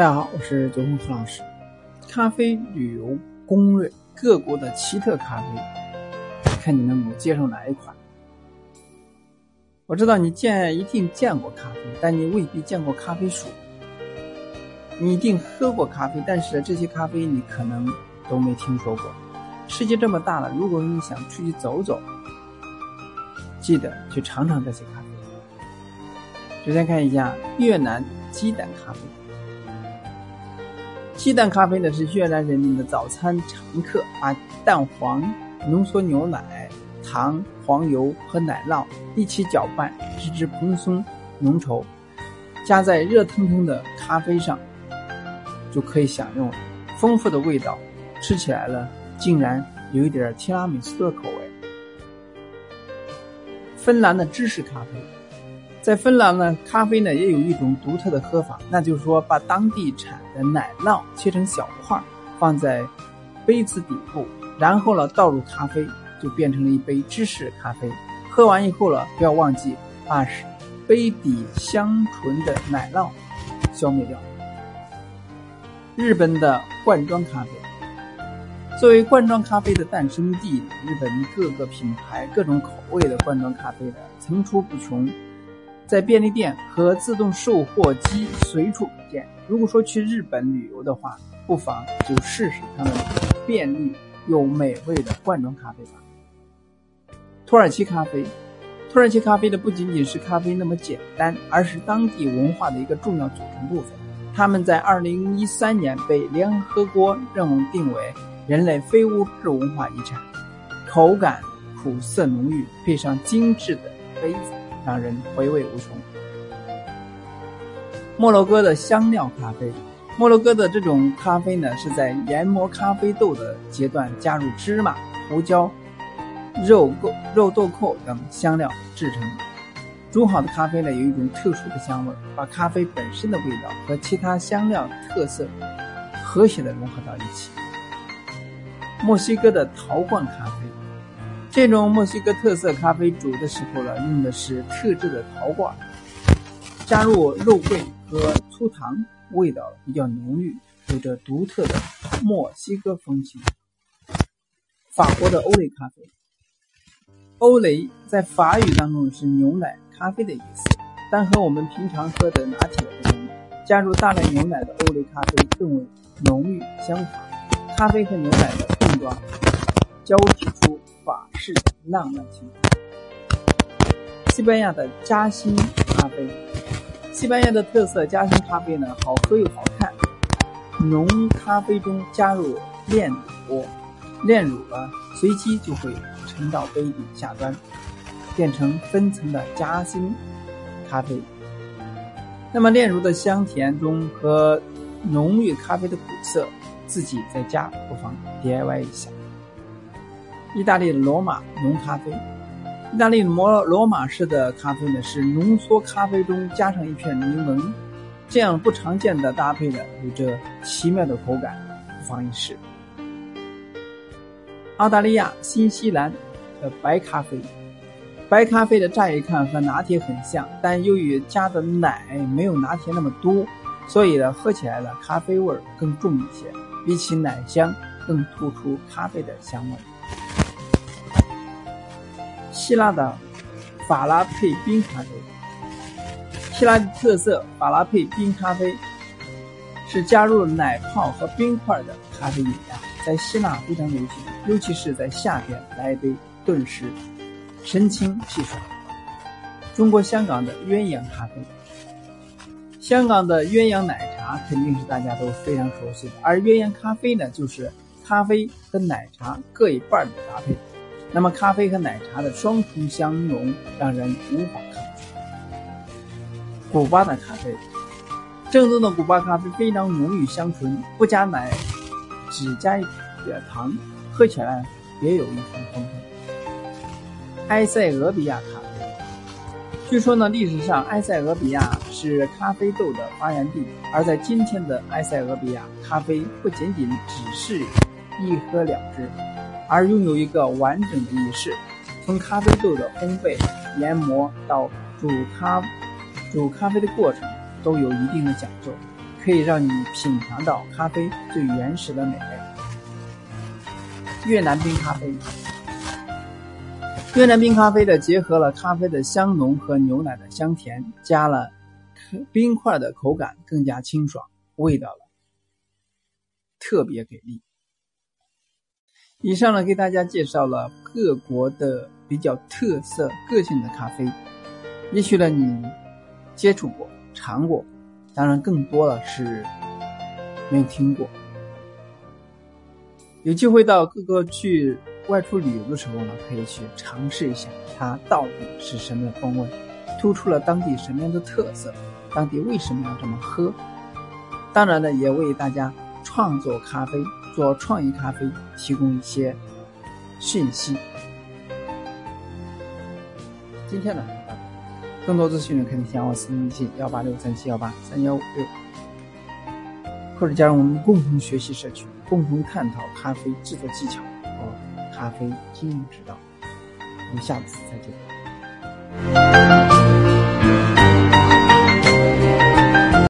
大家好，我是九峰何老师。咖啡旅游攻略，各国的奇特咖啡，看你能够接受哪一款。我知道你见一定见过咖啡，但你未必见过咖啡树。你一定喝过咖啡，但是这些咖啡你可能都没听说过。世界这么大了，如果你想出去走走，记得去尝尝这些咖啡。首先看一下越南鸡蛋咖啡。鸡蛋咖啡呢是越南人民的早餐常客，把蛋黄、浓缩牛奶、糖、黄油和奶酪一起搅拌，直至蓬松浓稠，加在热腾腾的咖啡上，就可以享用丰富的味道。吃起来了，竟然有一点提拉米苏的口味。芬兰的芝士咖啡。在芬兰呢，咖啡呢也有一种独特的喝法，那就是说把当地产的奶酪切成小块，放在杯子底部，然后呢倒入咖啡，就变成了一杯芝士咖啡。喝完以后呢，不要忘记把杯底香醇的奶酪消灭掉。日本的罐装咖啡，作为罐装咖啡的诞生地，日本各个品牌、各种口味的罐装咖啡呢层出不穷。在便利店和自动售货机随处可见。如果说去日本旅游的话，不妨就试试他们便利又美味的罐装咖啡吧。土耳其咖啡，土耳其咖啡的不仅仅是咖啡那么简单，而是当地文化的一个重要组成部分。他们在二零一三年被联合国认定为人类非物质文化遗产。口感苦涩浓郁，配上精致的杯子。让人回味无穷。摩洛哥的香料咖啡，摩洛哥的这种咖啡呢，是在研磨咖啡豆的阶段加入芝麻、胡椒、肉蔻、肉豆蔻等香料制成。煮好的咖啡呢，有一种特殊的香味，把咖啡本身的味道和其他香料特色和谐的融合到一起。墨西哥的陶罐咖啡。这种墨西哥特色咖啡煮的时候呢，用的是特制的陶罐，加入肉桂和粗糖，味道比较浓郁，有着独特的墨西哥风情。法国的欧蕾咖啡，欧蕾在法语当中是牛奶咖啡的意思，但和我们平常喝的拿铁不同，加入大量牛奶的欧蕾咖啡更为浓郁香滑，咖啡和牛奶的碰撞交织出。法式浪漫情西班牙的夹心咖啡，西班牙的特色夹心咖啡呢，好喝又好看。浓咖啡中加入炼乳，炼乳呢随即就会沉到杯底下端，变成分层的夹心咖啡。那么炼乳的香甜中和浓郁咖啡的苦涩，自己在家不妨 DIY 一下。意大利罗马浓咖啡，意大利摩罗马式的咖啡呢，是浓缩咖啡中加上一片柠檬，这样不常见的搭配呢，有着奇妙的口感，不妨一试。澳大利亚、新西兰的白咖啡，白咖啡的乍一看和拿铁很像，但由于加的奶没有拿铁那么多，所以呢，喝起来的咖啡味儿更重一些，比起奶香更突出咖啡的香味。希腊的法拉配冰咖啡，希腊的特色法拉配冰咖啡是加入奶泡和冰块的咖啡饮料，在希腊非常流行，尤其是在夏天来一杯，顿时神清气爽。中国香港的鸳鸯咖啡，香港的鸳鸯奶茶肯定是大家都非常熟悉的，而鸳鸯咖啡呢，就是咖啡和奶茶各一半的搭配。那么，咖啡和奶茶的双重相融，让人无法抗拒。古巴的咖啡，正宗的古巴咖啡非常浓郁香醇，不加奶，只加一点糖，喝起来别有一番风味。埃塞俄比亚咖啡，据说呢，历史上埃塞俄比亚是咖啡豆的发源地，而在今天的埃塞俄比亚，咖啡不仅仅只是一喝了之。而拥有一个完整的仪式，从咖啡豆的烘焙、研磨到煮咖煮咖啡的过程都有一定的讲究。可以让你品尝到咖啡最原始的美味。越南冰咖啡，越南冰咖啡的结合了咖啡的香浓和牛奶的香甜，加了冰块的口感更加清爽，味道了特别给力。以上呢，给大家介绍了各国的比较特色、个性的咖啡。也许呢，你接触过、尝过，当然更多的是没有听过。有机会到各个去外出旅游的时候呢，可以去尝试一下它到底是什么风味，突出了当地什么样的特色，当地为什么要这么喝。当然呢，也为大家创作咖啡、做创意咖啡提供一些讯息。今天呢？更多资讯呢可以加我私人微信幺八六三七幺八三幺五六，或者加入我们共同学习社群，共同探讨咖啡制作技巧和咖啡经营之道。我们下次再见。